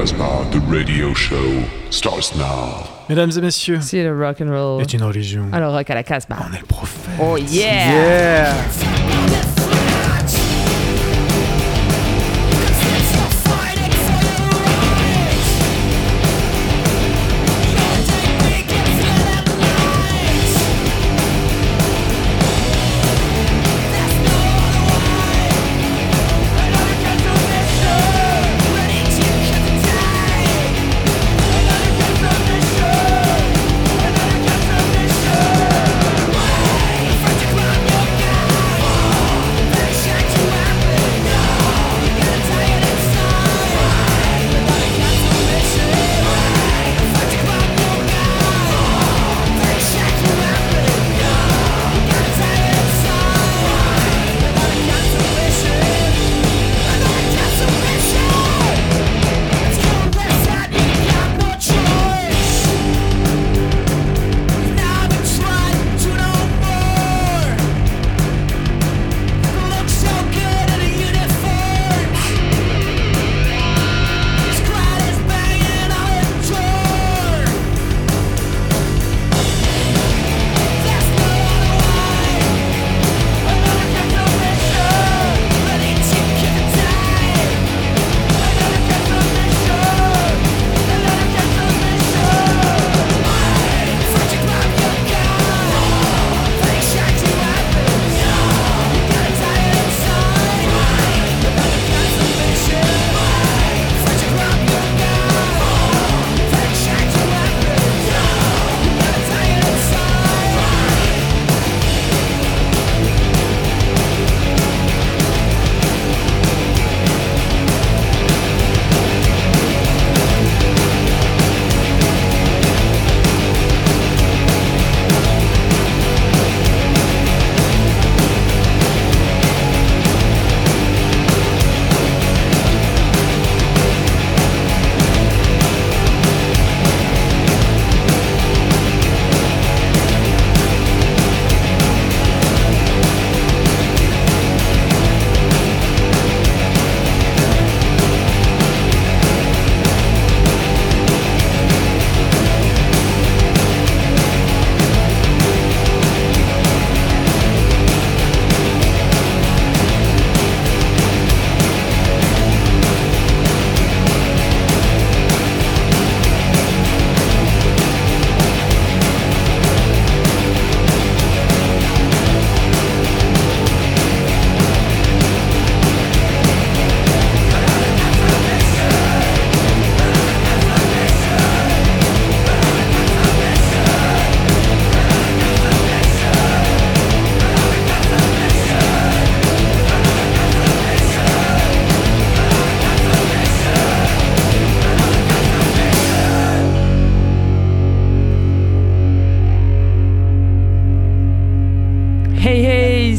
Casbah, the radio show starts now. Mesdames et messieurs, C'est le rock and roll. est une religion. Alors rock à la Casbah. On est le prophète. Oh yeah. Yeah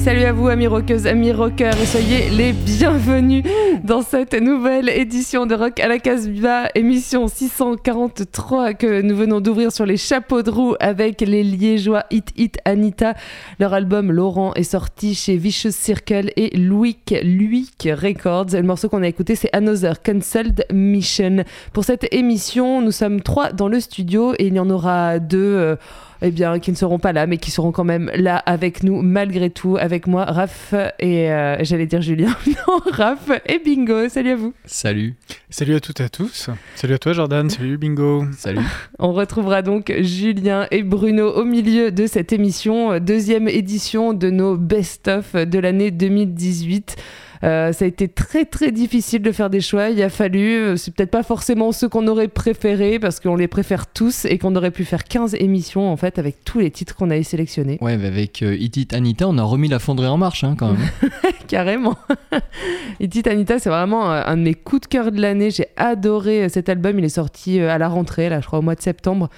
salut à vous amis rockeuses, amis rockers et soyez les bienvenus dans cette nouvelle édition de Rock à la Casbah, émission 643 que nous venons d'ouvrir sur les chapeaux de roue avec les liégeois Hit Hit Anita. Leur album Laurent est sorti chez Vicious Circle et Luik Luik Records. Le morceau qu'on a écouté c'est Another Cancelled Mission. Pour cette émission, nous sommes trois dans le studio et il y en aura deux euh, eh bien, qui ne seront pas là, mais qui seront quand même là avec nous, malgré tout, avec moi, Raph et euh, j'allais dire Julien, non, Raph et Bingo. Salut à vous. Salut. Salut à toutes et à tous. Salut à toi Jordan, salut Bingo. Salut. On retrouvera donc Julien et Bruno au milieu de cette émission, euh, deuxième édition de nos best-of de l'année 2018. Euh, ça a été très très difficile de faire des choix. Il a fallu, euh, c'est peut-être pas forcément ceux qu'on aurait préférés parce qu'on les préfère tous et qu'on aurait pu faire 15 émissions en fait avec tous les titres qu'on avait sélectionnés. Ouais, mais avec euh, It It Anita, on a remis la fonderie en marche hein, quand même. Carrément. Itit Anita, c'est vraiment euh, un de mes coups de cœur de l'année. J'ai adoré cet album. Il est sorti à la rentrée, là, je crois, au mois de septembre.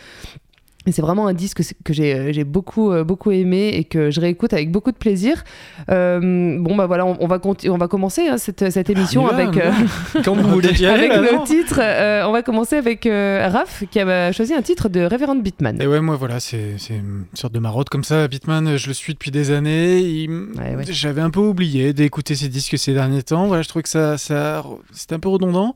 C'est vraiment un disque que j'ai euh, beaucoup, euh, beaucoup aimé et que je réécoute avec beaucoup de plaisir. Euh, bon, bah voilà, on, on va, conti- on va commencer hein, cette, cette émission va, avec, euh, Quand vous voulez y aller, avec là, nos non titres. Euh, on va commencer avec Raph qui a euh, choisi un titre de Reverend Bitman. Et ouais, moi voilà, c'est c'est une sorte de marotte comme ça. Bitman, je le suis depuis des années. Il- Ouais, ouais. J'avais un peu oublié d'écouter ses disques ces derniers temps. Voilà, je trouvais que ça, ça c'était un peu redondant.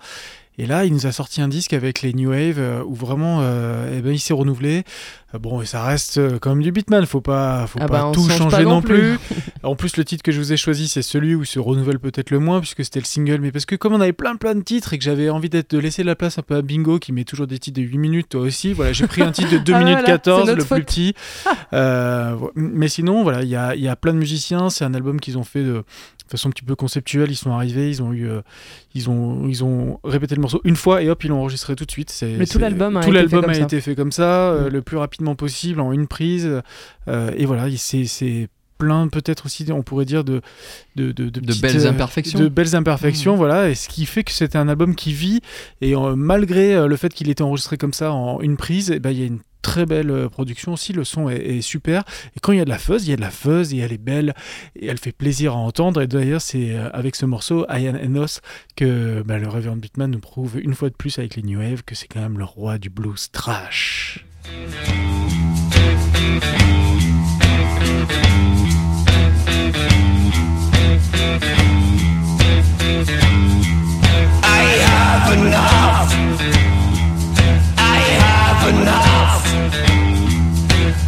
Et là, il nous a sorti un disque avec les New Wave euh, où vraiment, euh, eh ben, il s'est renouvelé. Euh, bon, et ça reste quand même du Beatman. Faut pas, faut Ah pas bah, tout change changer pas non non plus. plus. en plus, le titre que je vous ai choisi, c'est celui où se renouvelle peut-être le moins puisque c'était le single. Mais parce que comme on avait plein plein de titres et que j'avais envie d'être de laisser la place un peu à Bingo qui met toujours des titres de 8 minutes, toi aussi. Voilà, j'ai pris un titre de 2 Ah, minutes voilà, 14, c'est le plus petit. Euh, mais sinon, voilà, il y a, y a plein de musiciens. C'est un album qu'ils ont fait de façon un petit peu conceptuelle. Ils sont arrivés, ils ont eu, euh, ils ont, ils ont répété le morceau une fois et hop, ils l'ont enregistré tout de suite. C'est, Mais tout l'album a tout été l'album fait comme a ça. été fait comme ça, euh, Mm. le plus rapidement possible en une prise. Et voilà, c'est, c'est plein peut-être aussi, on pourrait dire de de, de, De petites, belles euh, imperfections. de belles imperfections, Mm. voilà. Et ce qui fait que c'était un album qui vit et euh, malgré euh, le fait qu'il était enregistré comme ça en une prise, eh ben, il y a une très belle production aussi, le son est, est super. Et quand il y a de la fuzz, il y a de la fuzz et elle est belle et elle fait plaisir à entendre. Et d'ailleurs, c'est avec ce morceau, Ian Enos, que bah, le Reverend Beatman nous prouve une fois de plus avec les New Wave que c'est quand même le roi du blues trash. have enough. I have enough.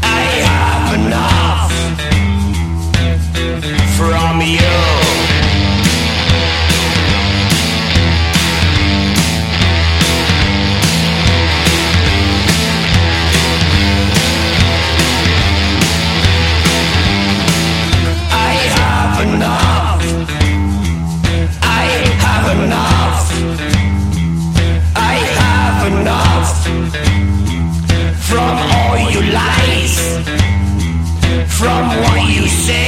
I have enough from you. From what you say,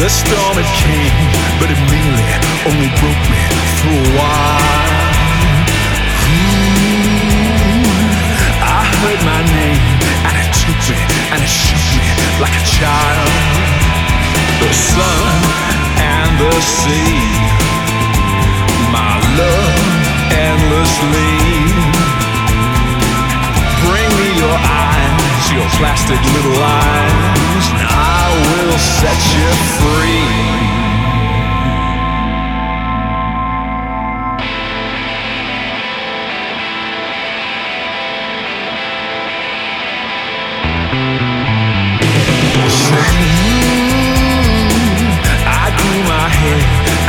The storm it came, but it merely only broke me for a while. Ooh, I heard my name, and it took me, and it shook me like a child. The sun and the sea, my love endlessly. Your plastic little eyes, and I will set you free. I grew my hair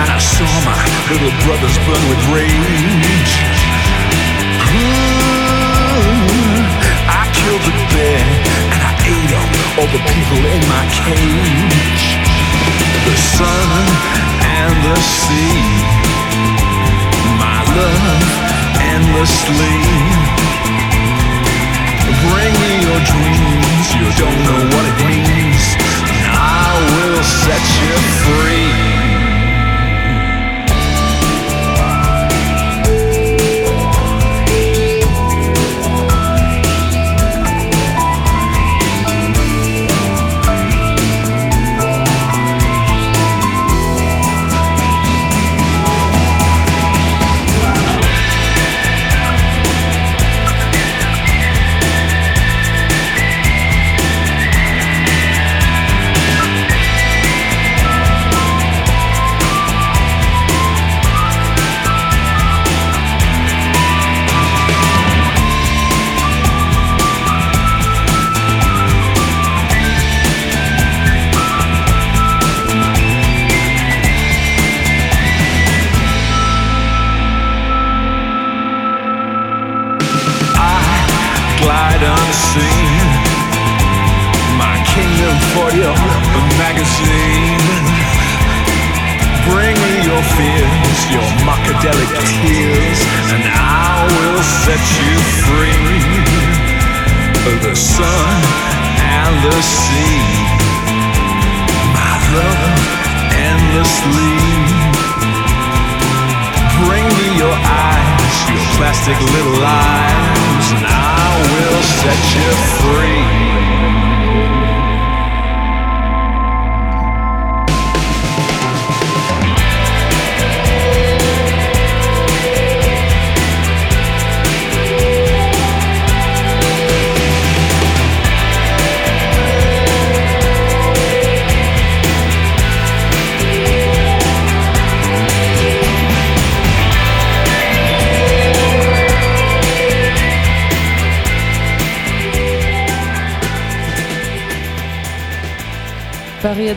and I saw my little brothers burn with rage. Killed the bear and I ate up all the people in my cage. The sun and the sea, my love endlessly. Bring me your dreams, you don't know what it means. and I will set you free.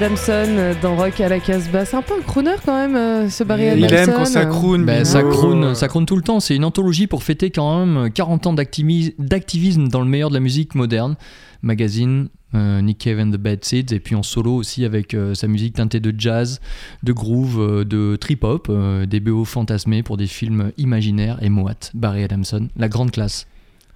Adamson euh, dans Rock à la Casbah. C'est un peu un crooner quand même, euh, ce Barry Adamson. Il aime quand ça croune. Ben, Bingo. ça, croune, ça croune tout le temps. C'est une anthologie pour fêter quand même 40 ans d'activi- d'activisme dans le meilleur de la musique moderne. Magazine, euh, Nick Cave and the Bad Seeds, et puis en solo aussi avec euh, sa musique teintée de jazz, de groove, euh, de trip-hop, euh, des BO fantasmés pour des films imaginaires et moates. Barry Adamson, la grande classe.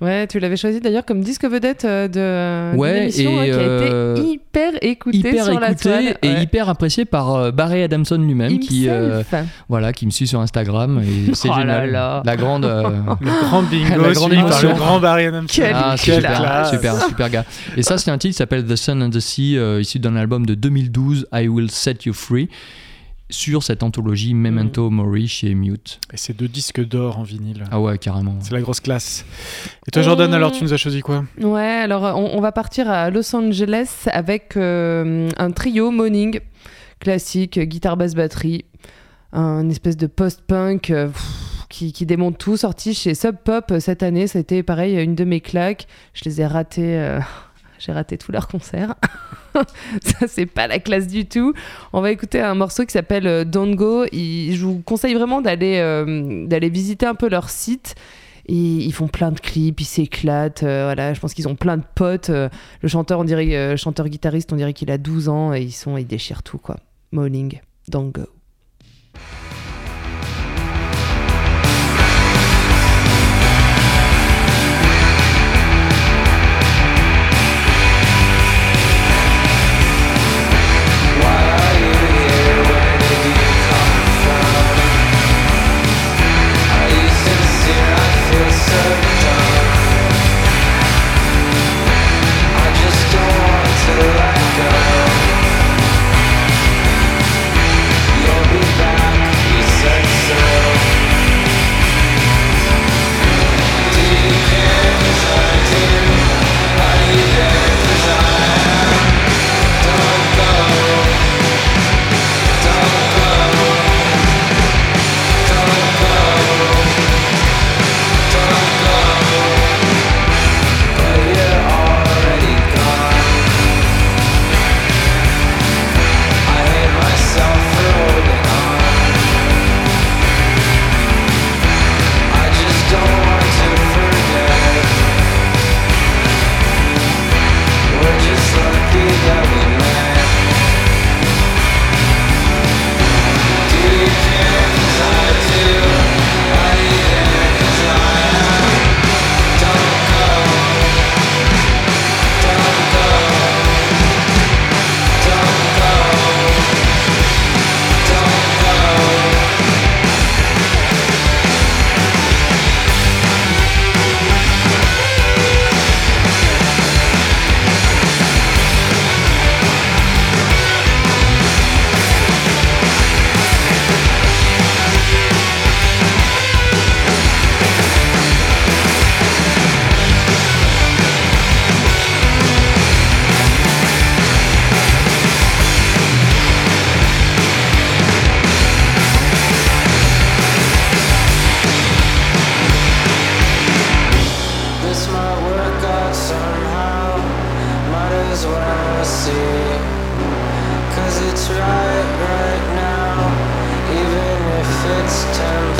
Ouais, tu l'avais choisi d'ailleurs comme disque vedette euh, de Ouais, émission et, hein, qui a euh, été hyper écoutée hyper sur la écouté toile. et Ouais. hyper apprécié par euh, Barry Adamson lui-même qui euh, voilà qui me suit sur Instagram et c'est Oh là génial là. la grande euh, Le grand bingo La grande émotion. le grand Barry Adamson. Quelle Ah, super, classe. super, super gars. Et ça, c'est un titre qui s'appelle The Sun and the Sea, euh, issu d'un album de 2012, I Will Set You Free, sur cette anthologie Memento Mori chez Mute. Et c'est deux disques d'or en vinyle. Ah ouais, carrément. C'est la grosse classe. Et toi, Jordan, Euh, alors tu nous as choisi quoi? Ouais, alors on, on va partir à Los Angeles avec euh, un trio Morning classique, guitare, basse, batterie, un espèce de post-punk euh, qui, qui démonte tout, sorti chez Sub Pop euh, cette année. Ça a été pareil, une de mes claques. Je les ai ratés. J'ai raté tous leurs concerts. Ça, c'est pas la classe du tout. On va écouter un morceau qui s'appelle euh, Don't Go. Je vous conseille vraiment d'aller euh, d'aller visiter un peu leur site. Ils, ils font plein de clips, ils s'éclatent. euh, voilà, je pense qu'ils ont plein de potes. le chanteur, on dirait, chanteur guitariste, on dirait qu'il a 12 ans et ils sont, ils déchirent tout quoi. Morning, Don't Go. See. Cause it's right, right now. Even if it's temporary.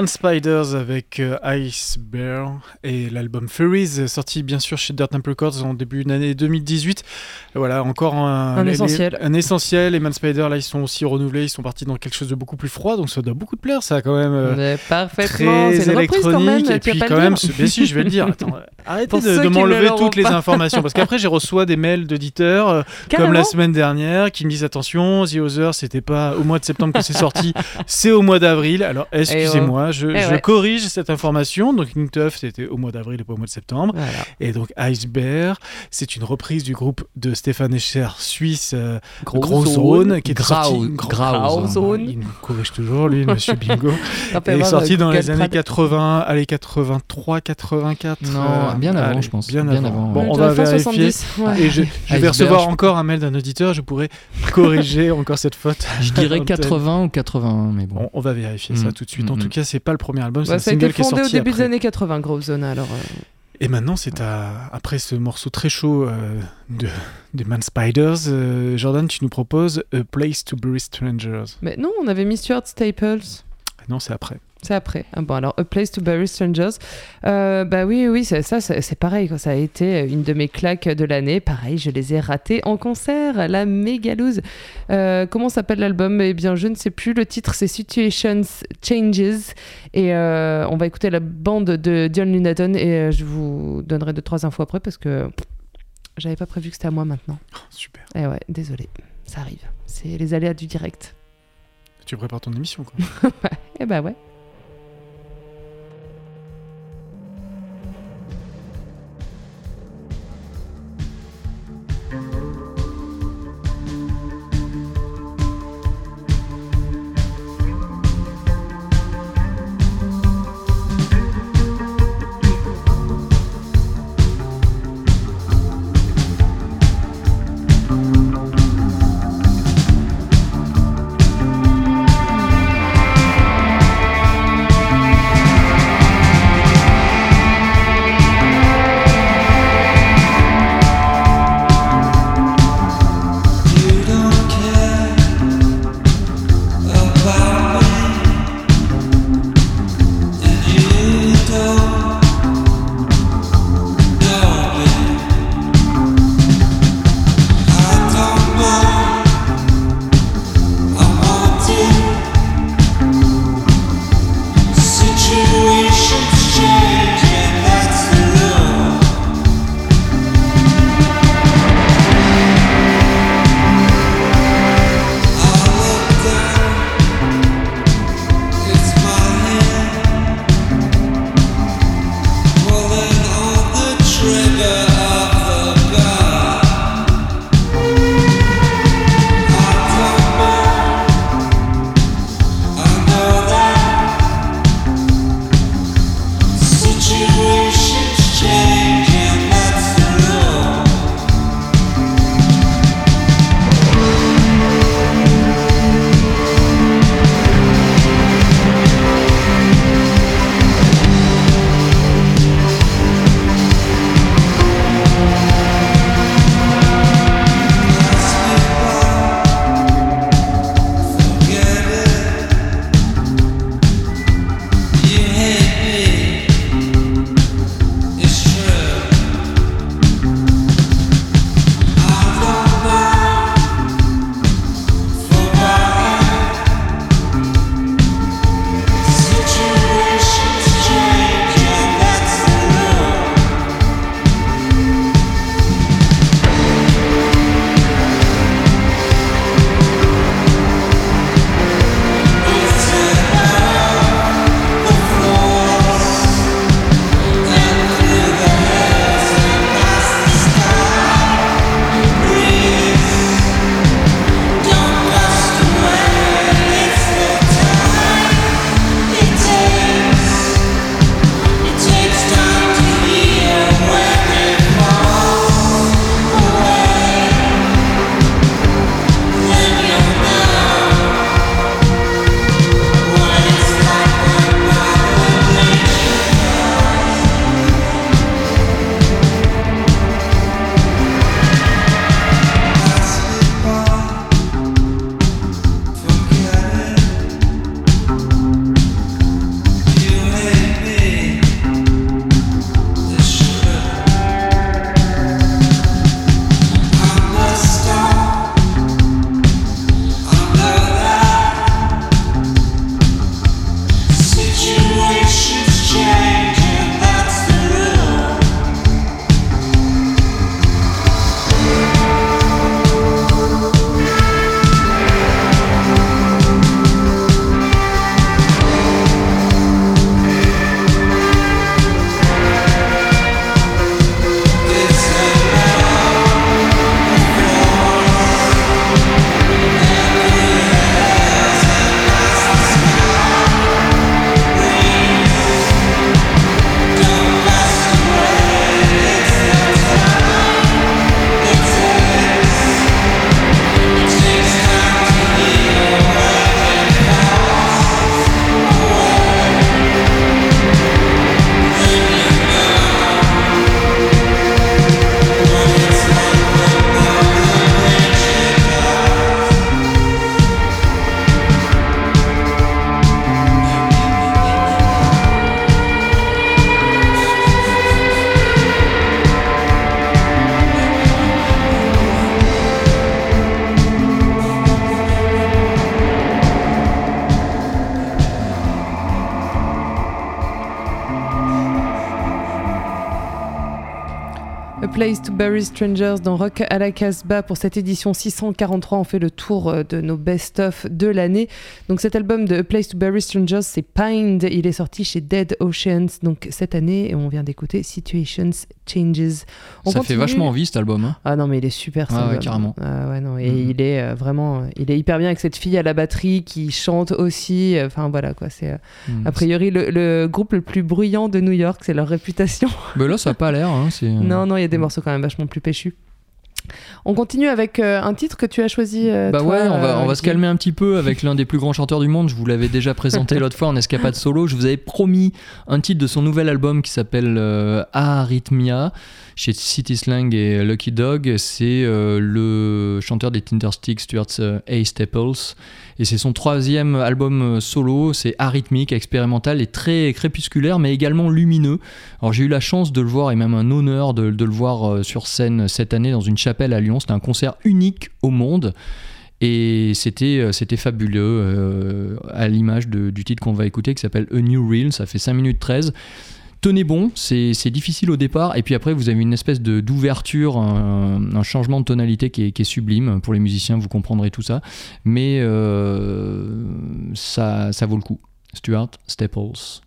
Man Spiders avec euh, Ice Bear et l'album Furies, sorti bien sûr chez Dirt Temple Records en début d'année 2018. Et voilà, encore un, Un les- essentiel. les- un essentiel. Les Man Spiders, là, ils sont aussi renouvelés. Ils sont partis dans quelque chose de beaucoup plus froid, donc ça doit beaucoup te plaire, ça, quand même. euh, parfaitement. Très C'est reprise quand même. électronique, et puis quand même, ce- mais si, je vais le dire. Attends, arrêtez Pour de, de m'enlever toutes les informations, parce qu'après, j'ai reçois des mails d'auditeurs, euh, comme la semaine dernière, qui me disent attention, The Other, c'était pas au mois de septembre que c'est sorti, c'est au mois d'avril. Alors, excusez-moi, je, Eh je ouais. corrige cette information. Donc, King Tuff, c'était au mois d'avril et pas au mois de septembre. Voilà. Et donc, Ice Bear, c'est une reprise du groupe de Stéphane Escher, suisse, euh, Gros Gros zone. Zone, qui est Grau- sorti. Grau Zone. Il me corrige toujours, lui, monsieur Bingo. Il est sorti euh, dans les années Trad. 80, allez 83, 84. Non, bien avant, allez, je pense. Bien, Bien avant. avant, Bon, on va vérifier. 70, ouais. Et je, je vais Iceberg, recevoir je- encore un mail d'un auditeur. Je pourrais corriger encore cette faute. Je dirais Antenne. 80 ou 81, mais bon. On, on va vérifier ça Mm, tout de suite. En mm, tout mm. cas, c'est pas le premier album, c'est Ouais, un ça a été single qui est fondé au début des années 80, Grove Zone. Alors, euh, Et maintenant, c'est à après ce morceau très chaud euh, de, de Man Spiders, euh, Jordan, tu nous proposes A Place to Bury Strangers. Mais non, on avait mis Stuart Staples. Non, c'est après. C'est après. Ah bon, alors A Place to Bury Strangers. Euh, bah oui, oui, c'est- ça, c'est pareil. quoi. Ça a été une de mes claques de l'année. Pareil, je les ai ratés en concert. La méga loose. Euh, comment s'appelle l'album? Eh bien, je ne sais plus. Le titre, c'est Situations Changes. Et euh, on va écouter la bande de Dion Lunaton. Et euh, je vous donnerai deux, trois infos après parce que j'avais pas prévu que c'était à moi maintenant. Super. Eh ouais, désolé. Ça arrive. C'est les aléas du direct. Tu prépares ton émission, quoi. Eh bah ouais. Place to Bury Strangers dans Rock à la Casbah pour cette édition 643. On fait le tour euh, de nos best-of de l'année. Donc cet album de A Place to Bury Strangers, c'est Pined. Il est sorti chez Dead Oceans donc cette année et on vient d'écouter Situations Changes. On Ça fait vachement envie cet album. hein. Ah non mais il est super Ah ouais, carrément. Ah ouais, non, et Mhm. il est euh, vraiment, il est hyper bien avec cette fille à la batterie qui chante aussi. Enfin voilà quoi, c'est euh, Mm. a priori le, le groupe le plus bruyant de New York, c'est leur réputation. Mais là, ça a pas l'air. hein, Non, non, il y a des morceaux quand même vachement plus péchus. On continue avec euh, un titre que tu as choisi. euh, Bah toi, ouais, on va, euh, on va se calmer un petit peu avec l'un des plus grands chanteurs du monde. Je vous l'avais déjà présenté l'autre fois en escapade solo. Je vous avais promis un titre de son nouvel album qui s'appelle Arrhythmia chez City Slang et Lucky Dog. C'est le chanteur des Tindersticks, Stuart A. Staples. Et c'est son troisième album euh, solo. C'est arythmique, expérimental et très crépusculaire, mais également lumineux. Alors j'ai eu la chance de le voir et même un honneur de, le voir euh, sur scène cette année dans une chapelle à Lyon. C'était un concert unique au monde. Et c'était, euh, c'était fabuleux, euh, à l'image du titre qu'on va écouter qui s'appelle A New Reel, ça fait 5 minutes 13. Tenez bon, c'est, difficile au départ, et puis après vous avez une espèce d'ouverture, un, changement de tonalité qui est, qui est sublime. Pour les musiciens, vous comprendrez tout ça, mais euh, ça, ça vaut le coup. Stuart Staples.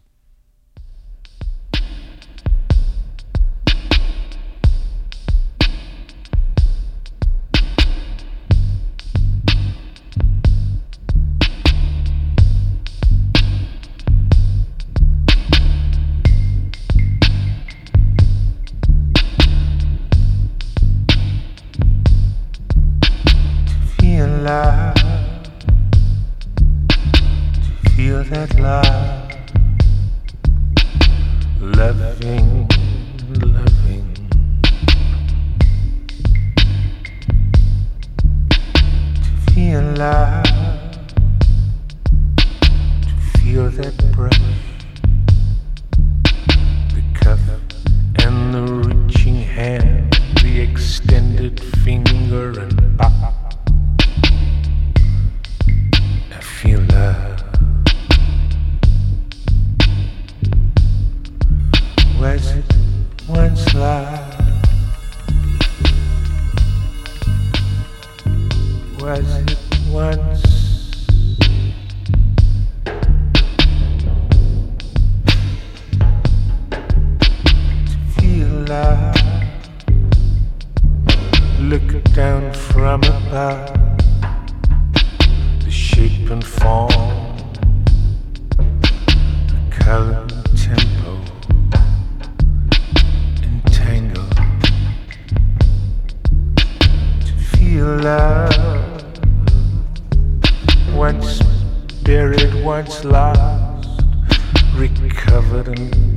Saran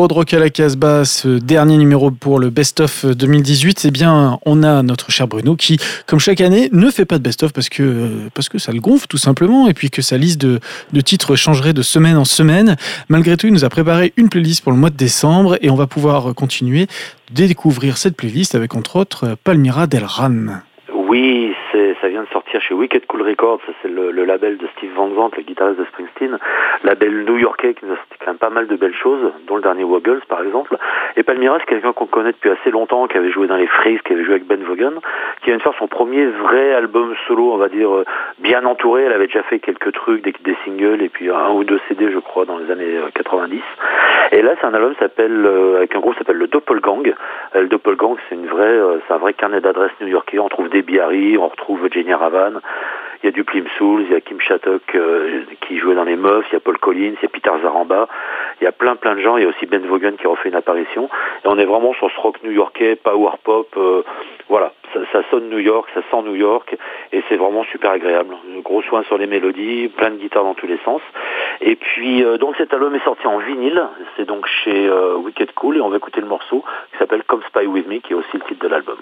numéro de Rock à la Casbah, ce dernier numéro pour le Best of 2018, eh bien, on a notre cher Bruno qui, comme chaque année, ne fait pas de Best of parce que, parce que ça le gonfle tout simplement et puis que sa liste de, de titres changerait de semaine en semaine. Malgré tout, il nous a préparé une playlist pour le mois de décembre et on va pouvoir continuer de découvrir cette playlist avec entre autres Palmira Del Ran. Oui, ça vient de sortir chez Wicked Cool Records, c'est le, label de Steve Van Zandt, le guitariste de Springsteen, label new-yorkais qui nous quand même pas mal de belles choses, dont le dernier Woggles par exemple. Et Palmyra, c'est quelqu'un qu'on connaît depuis assez longtemps, qui avait joué dans les Freaks, qui avait joué avec Ben Vaughan, qui vient de faire son premier vrai album solo, on va dire, euh, bien entouré. Elle avait déjà fait quelques trucs, des, singles, et puis un ou deux CD, je crois, dans les années euh, 90. Et là, c'est un album s'appelle, euh, avec un groupe s'appelle le Doppelgang. Euh, le Doppelgang, c'est une vraie, euh, c'est un vrai carnet d'adresses new-yorkais. On trouve des Harry, on retrouve Jenny Il y a du Plim Souls, il y a Kim Shattuck euh, qui jouait dans les Muffs, il y a Paul Collins, il y a Peter Zaramba, il y a plein plein de gens, il y a aussi Ben Vaughan qui refait une apparition. Et on est vraiment sur ce rock new-yorkais, power pop, euh, voilà, ça, sonne New York, ça sent New York, et c'est vraiment super agréable. Gros soin sur les mélodies, plein de guitares dans tous les sens. Et puis euh, donc cet album est sorti en vinyle, c'est donc chez Wicked Cool, et on va écouter le morceau qui s'appelle Come Spy With Me, qui est aussi le titre de l'album.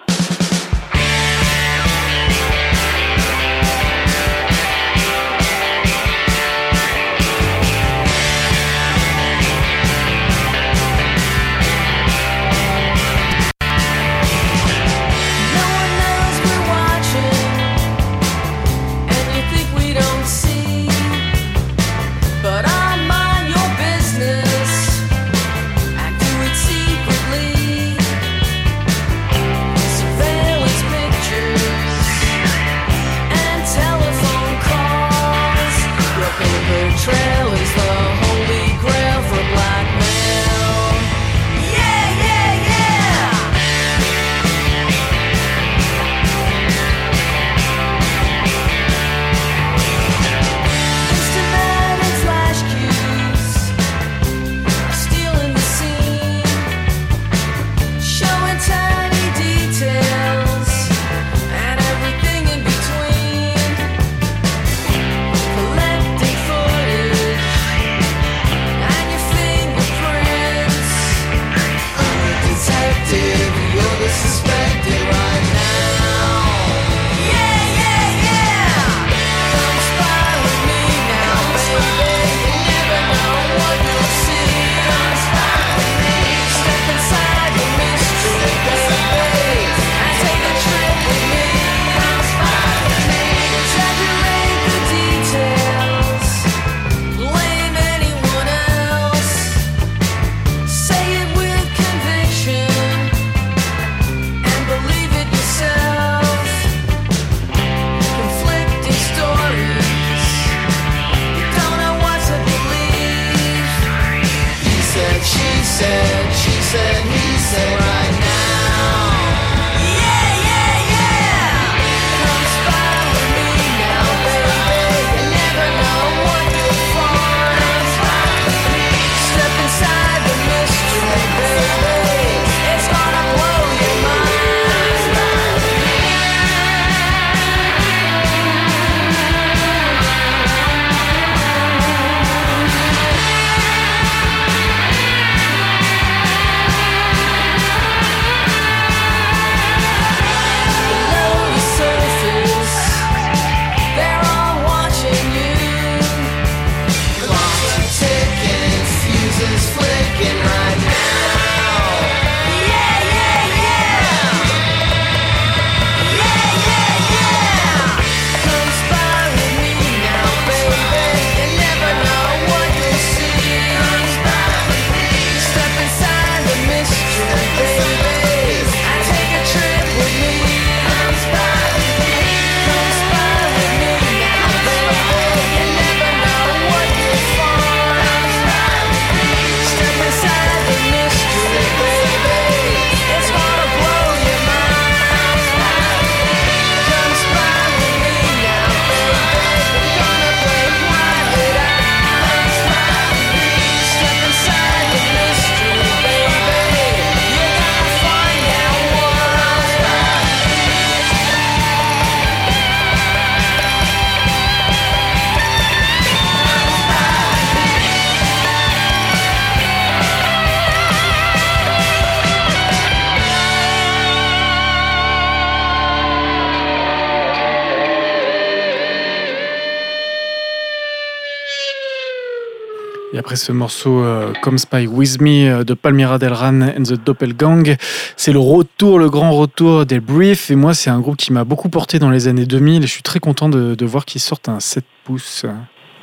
Ce morceau euh, Come Spy With Me euh, de Palmyra Delran and the Doppelgang, c'est le retour, le grand retour des Briefs. Et moi, c'est un groupe qui m'a beaucoup porté dans les années 2000 et je suis très content de, de voir qu'ils sortent un 7 pouces.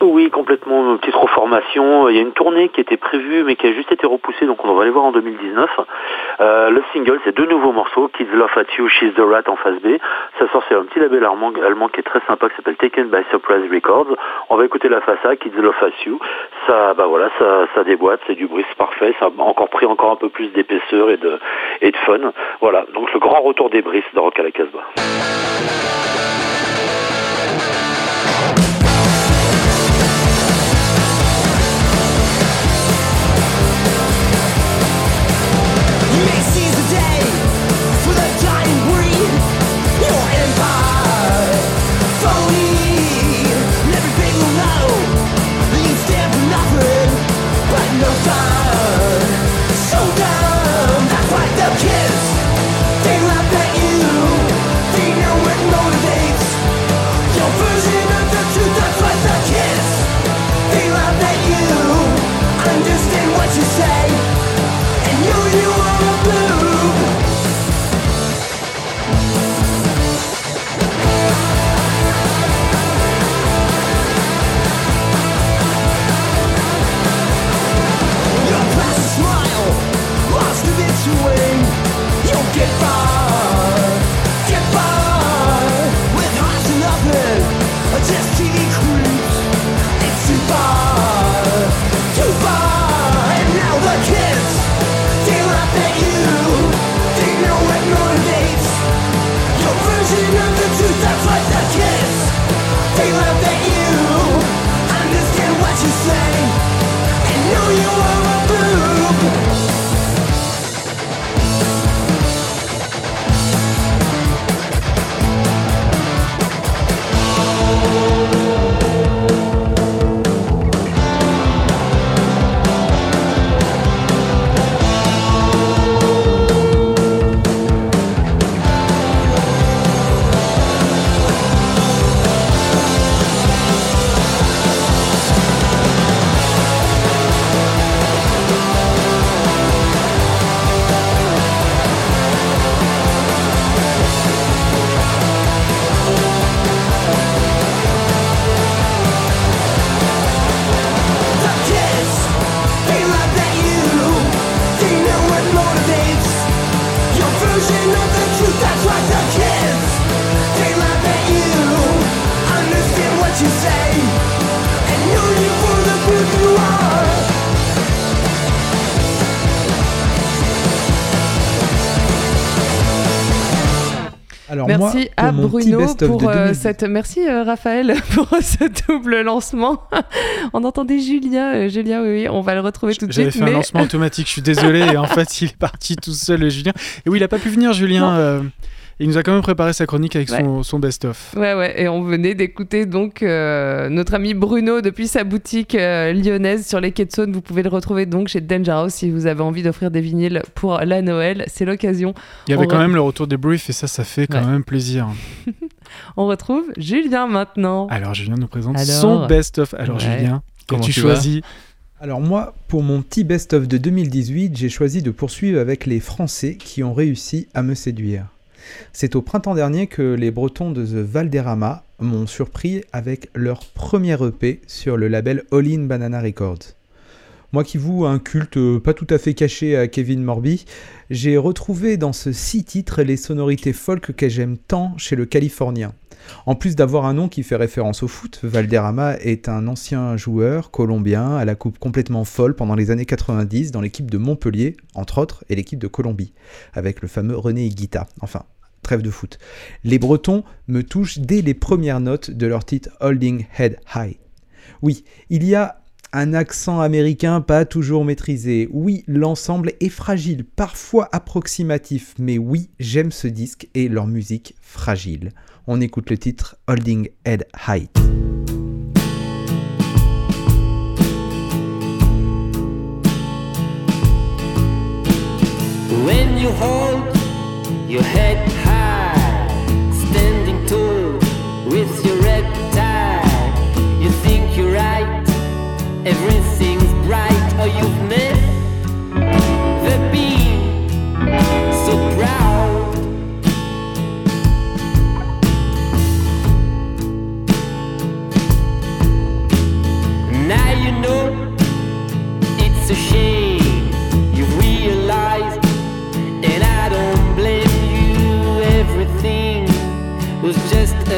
Oui, complètement. Une petite reformation. Il y a une tournée qui était prévue, mais qui a juste été repoussée, donc on va aller voir en 2019. Euh, le single, c'est deux nouveaux morceaux, Kids Love at You, She's the Rat en face B. Ça sort sur un petit label allemand, allemand qui est très sympa, qui s'appelle Taken by Surprise Records. On va écouter la A, Kids Love at You. Ça, bah voilà, ça, déboîte, c'est du bruit, parfait. Ça a encore pris encore un peu plus d'épaisseur et de, et de fun. Voilà, donc le grand retour des Briefs de Rock à la Casbah. Merci à Bruno pour euh, 2010 cette. Merci euh, Raphaël pour ce double lancement. on entendait Julien. euh, Julien, oui, oui, on va le retrouver tout de J'avais suite. fait un lancement automatique, je suis désolé. Et en fait, il est parti tout seul, Julien. Et oui, il a pas pu venir, Julien. Il nous a quand même préparé sa chronique avec son, son best-of. Ouais, ouais, et on venait d'écouter donc euh, notre ami Bruno depuis sa boutique euh, lyonnaise sur les quais de Saône. Vous pouvez le retrouver donc chez Danger House si vous avez envie d'offrir des vinyles pour la Noël. C'est l'occasion. Il y avait On quand re- même le retour des briefs et ça, ça fait quand Ouais. même plaisir. On retrouve Julien maintenant. Alors, Julien nous présente Alors son best-of. Alors, Ouais. Julien, Comment tu tu choisis Alors moi, pour mon petit best-of de 2018, j'ai choisi de poursuivre avec les Français qui ont réussi à me séduire. C'est au printemps dernier que les Bretons de The Valderrama m'ont surpris avec leur premier EP sur le label All In Banana Records. Moi qui voue un culte pas tout à fait caché à Kevin Morby, j'ai retrouvé dans ce six titres les sonorités folk que j'aime tant chez le Californien. En plus d'avoir un nom qui fait référence au foot, Valderrama est un ancien joueur colombien à la coupe complètement folle pendant les années 90 dans l'équipe de Montpellier, entre autres, et l'équipe de Colombie, avec le fameux René Higuita. Enfin, trêve de foot. Les Bretons me touchent dès les premières notes de leur titre Holding Head High. Oui, il y a un accent américain pas toujours maîtrisé. Oui, l'ensemble est fragile, parfois approximatif, mais oui, j'aime ce disque et leur musique fragile. On écoute le titre Holding Head High. Was just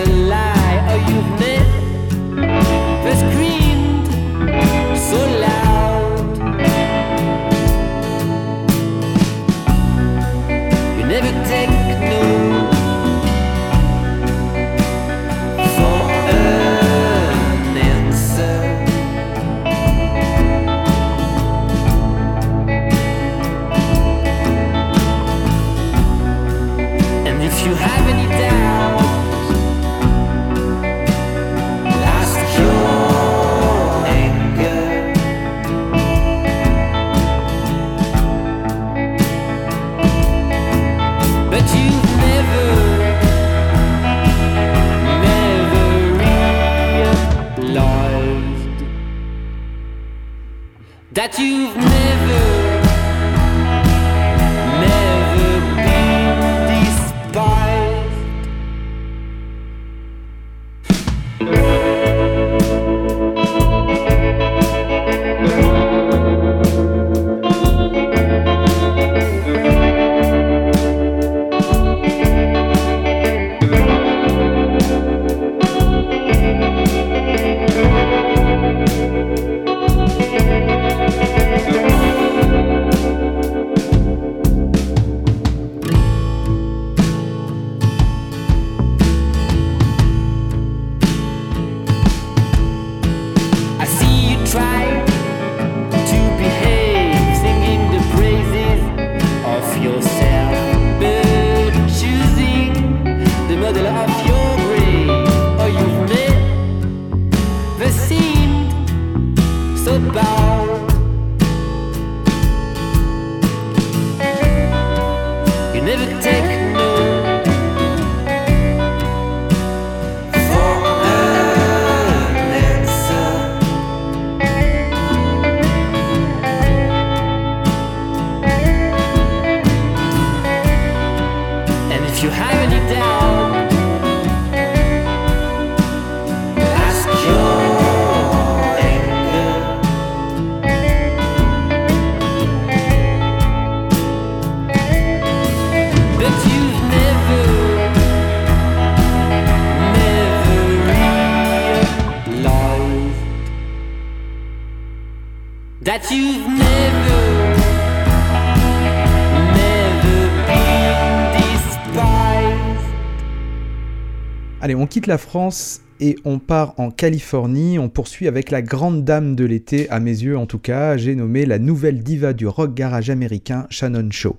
la France et on part en Californie. On poursuit avec la grande dame de l'été, à mes yeux en tout cas. J'ai nommé la nouvelle diva du rock garage américain, Shannon Shaw.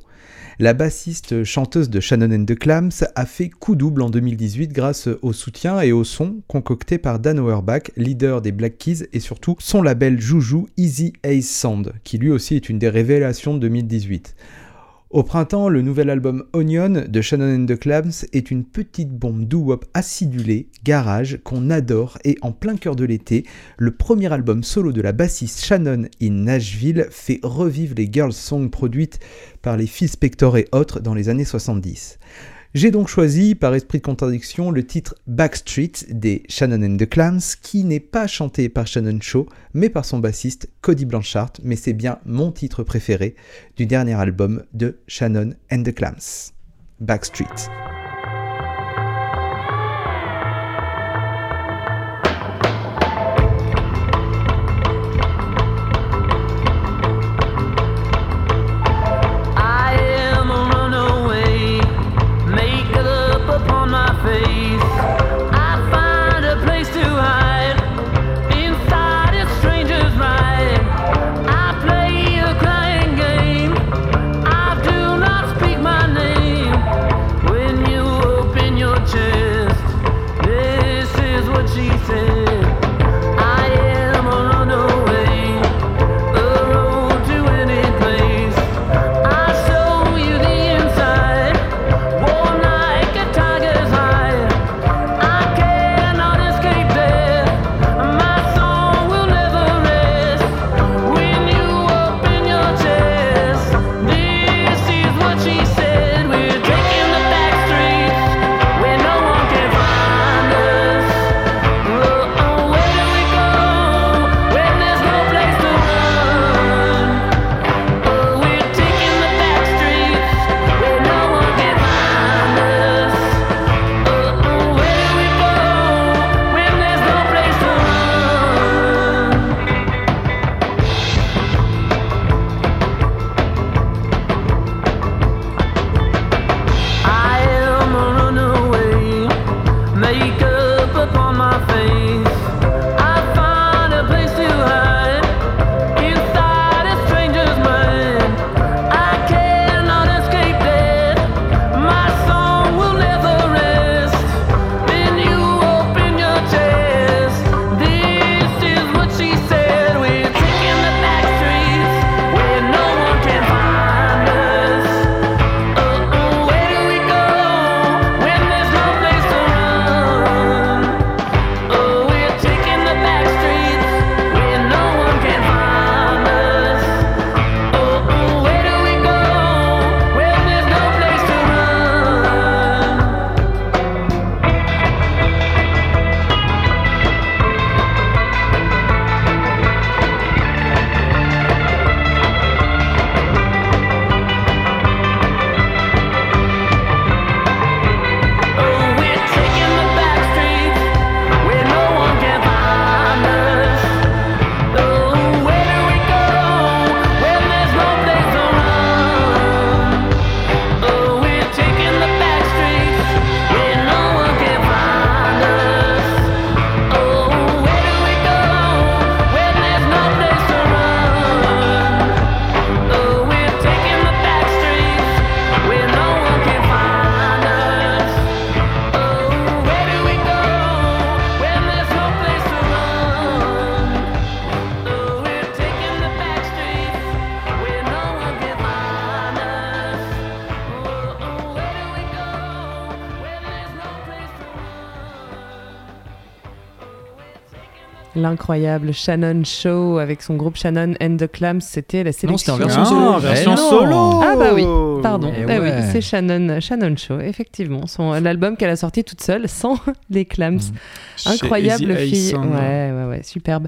La bassiste chanteuse de Shannon and the Clams a fait coup double en 2018 grâce au soutien et au son concocté par Dan Auerbach, leader des Black Keys et surtout son label Juju Easy Ace Sound, qui lui aussi est une des révélations de 2018. Au printemps, le nouvel album Onion de Shannon and the Clams est une petite bombe doo-wop acidulée, garage, qu'on adore et en plein cœur de l'été, le premier album solo de la bassiste Shannon in Nashville fait revivre les girls songs produites par les Phil Spector et autres dans les années 70. J'ai donc choisi, par esprit de contradiction, le titre Backstreet des Shannon and the Clams, qui n'est pas chanté par Shannon Shaw, mais par son bassiste Cody Blanchard, mais c'est bien mon titre préféré du dernier album de Shannon and the Clams. Backstreet. L'incroyable Shannon Show avec son groupe Shannon and the Clams, c'était la sélection. Non, c'était en version Ah, solo. en version solo. Ah bah oui, pardon. Eh Eh oui, c'est Shannon, Shannon Show, effectivement. Son, l'album qu'elle a sorti toute seule, sans les clams. Chez Incroyable fille. Ouais, ouais, ouais, superbe.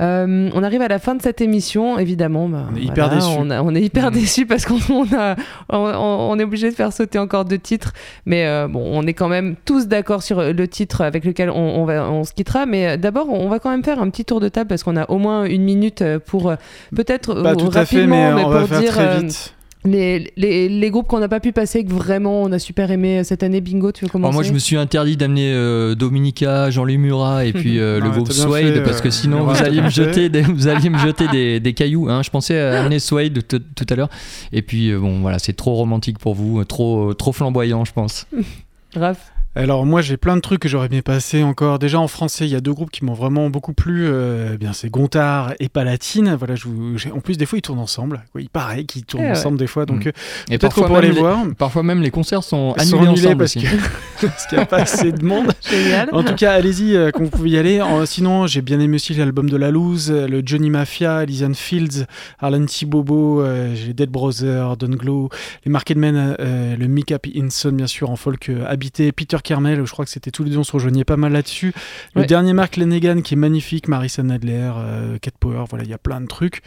Euh, on arrive à la fin de cette émission, évidemment. bah, On est hyper déçus. On, a- on est hyper Mm. déçus parce qu'on on est obligé de faire sauter encore deux titres. Mais euh, bon, on est quand même tous d'accord sur le titre avec lequel on, va, on se quittera. Mais euh, d'abord, on va quand même faire un petit tour de table parce qu'on a au moins une minute pour peut-être Pas tout à fait, rapidement, mais on va pour faire dire très vite. Les, les, les groupes qu'on n'a pas pu passer que vraiment on a super aimé cette année. Bingo, tu veux commencer Alors moi, je me suis interdit d'amener euh, Dominica, Jean-Louis Murat et puis euh, le groupe Suede fait, parce que euh, sinon vous alliez me jeter des, vous alliez me jeter des, des cailloux. hein. Je pensais à amener Suede tout, tout à l'heure et puis euh, bon voilà, c'est trop romantique pour vous, euh, trop trop flamboyant, je pense. Raph. Alors moi j'ai plein de trucs que j'aurais bien passé encore. Déjà en français il y a deux groupes qui m'ont vraiment beaucoup plu. Euh, eh bien c'est Gontard et Palatine. Voilà, je vous- j'ai- en plus des fois ils tournent ensemble. Quoi, il paraît qu'ils tournent Eh ouais. ensemble des fois. Donc Mm. euh, Et peut-être qu'on même les voir. Parfois même les concerts sont Ils sont annulés annulés ensemble parce qu'il n'y a pas assez de monde. Génial. En tout cas, allez-y, euh, quand vous pouvez y aller. En- sinon, j'ai bien aimé aussi l'album de La Loose, le Johnny Mafia, Elysian Fields, Arlen T. Bobo, euh, j'ai Dead Brother, Don Glow, les Market Men, euh, le Mick Happy bien sûr, en folk euh, habité, Peter Kermel, je crois que c'était tous les deux, on se rejoignait pas mal là-dessus. Le Ouais. dernier Mark Lennegan qui est magnifique, Marissa Nadler, euh, Cat Power, voilà, il y a plein de trucs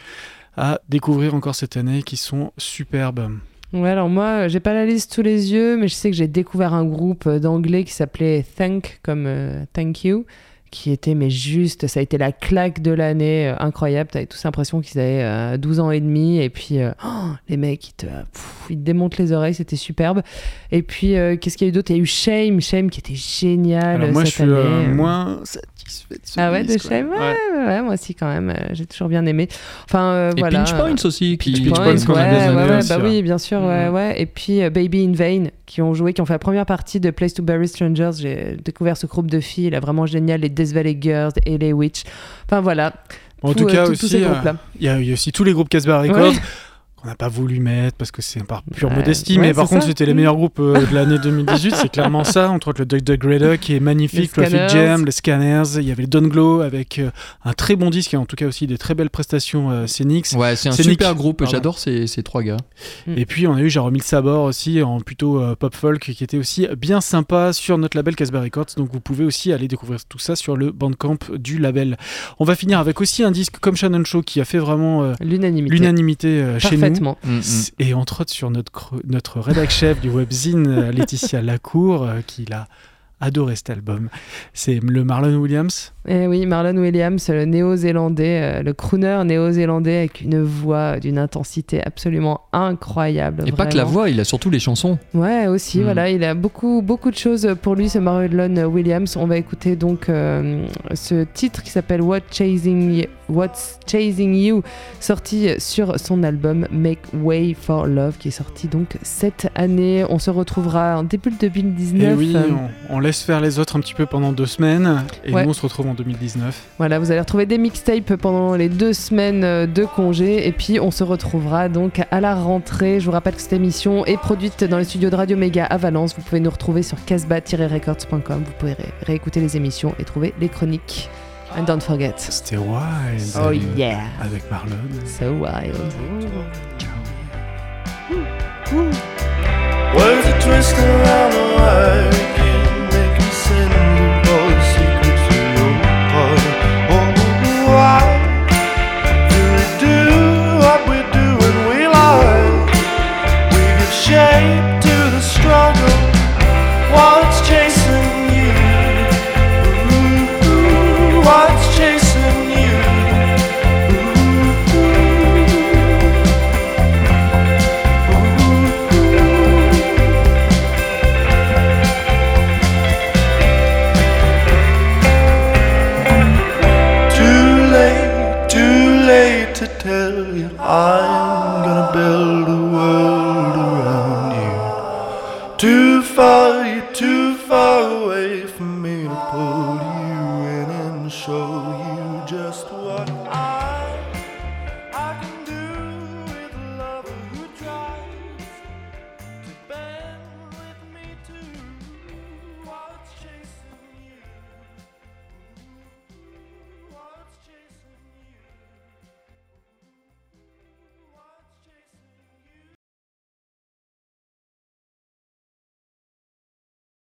à découvrir encore cette année qui sont superbes. Ouais, alors moi, euh, j'ai pas la liste sous les yeux, mais je sais que j'ai découvert un groupe euh, d'anglais qui s'appelait Thank, comme euh, Thank You, qui était, mais juste, ça a été la claque de l'année, euh, incroyable. T'avais tous l'impression qu'ils avaient euh, 12 ans et demi, et puis euh, oh, les mecs, ils te, pff, ils te démontent les oreilles, c'était superbe. Et puis, euh, qu'est-ce qu'il y a eu d'autre? Il y a eu Shame, Shame qui était génial Alors moi, cette je suis année. euh, euh. moins satisfait de ce Ah ouais, de Shame? Ouais, ouais, ouais, moi aussi quand même, euh, j'ai toujours bien aimé. Enfin, euh, Et voilà. Pinch Points aussi qui Pinch Points, Points ouais, ouais, ouais, aussi, bah ouais. oui, bien sûr, ouais, ouais. Et puis euh, Baby in Vain, qui ont joué, qui ont fait la première partie de Place to Bury Strangers. J'ai découvert ce groupe de filles, là, vraiment génial, les Death Valley Girls et les Witch. Enfin voilà. En Tout, tout euh, cas tout- aussi, euh, il y, a il y a aussi tous les groupes Casbah Records Ouais. qu'on n'a pas voulu mettre parce que c'est par pure Ouais, modestie, ouais, mais par contre ça. c'était les meilleurs groupes euh, de l'année 2018, c'est clairement ça, entre autres le Duck Duck Raider qui est magnifique, Les Traffic. Jam, les Scanners, il y avait le Don Glow avec euh, un très bon disque et en tout cas aussi des très belles prestations euh, scéniques. Ouais, c'est un super groupe, Pardon. j'adore ces, ces trois gars. Mm. Et puis on a eu Jérôme Sabor aussi en plutôt euh, pop folk qui était aussi bien sympa sur notre label Casbah Records. Donc vous pouvez aussi aller découvrir tout ça sur le bandcamp du label. On va finir avec aussi un disque comme Shannon Show qui a fait vraiment euh, L'unanimité. l'unanimité euh, chez nous. Mm, mm. Et entre autres sur notre, notre rédac chef du webzine, Laetitia Lacour, euh, qui l'a adoré cet album. C'est le Marlon Williams. Eh oui, Marlon Williams, le néo-zélandais, euh, le crooner néo-zélandais avec une voix d'une intensité absolument incroyable. Et pas que la voix, il a surtout les chansons. Ouais, aussi, Mm. voilà, il a beaucoup, beaucoup de choses pour lui, ce Marlon Williams. On va écouter donc euh, ce titre qui s'appelle What Chasing You- What's Chasing You, sorti sur son album Make Way for Love, qui est sorti donc cette année. On se retrouvera en début de 2019. Et oui, on, on laisse faire les autres un petit peu pendant deux semaines. Et Ouais. nous, on se retrouve en 2019. Voilà, vous allez retrouver des mixtapes pendant les deux semaines de congé et puis on se retrouvera donc à la rentrée. Je vous rappelle que cette émission est produite dans les studios de Radio Méga à Valence. Vous pouvez nous retrouver sur casbah-records.com. Vous pouvez ré- réécouter les émissions et trouver les chroniques. And don't forget. C'était wild. Oh yeah, Avec Marlon. so wild. Words are twisting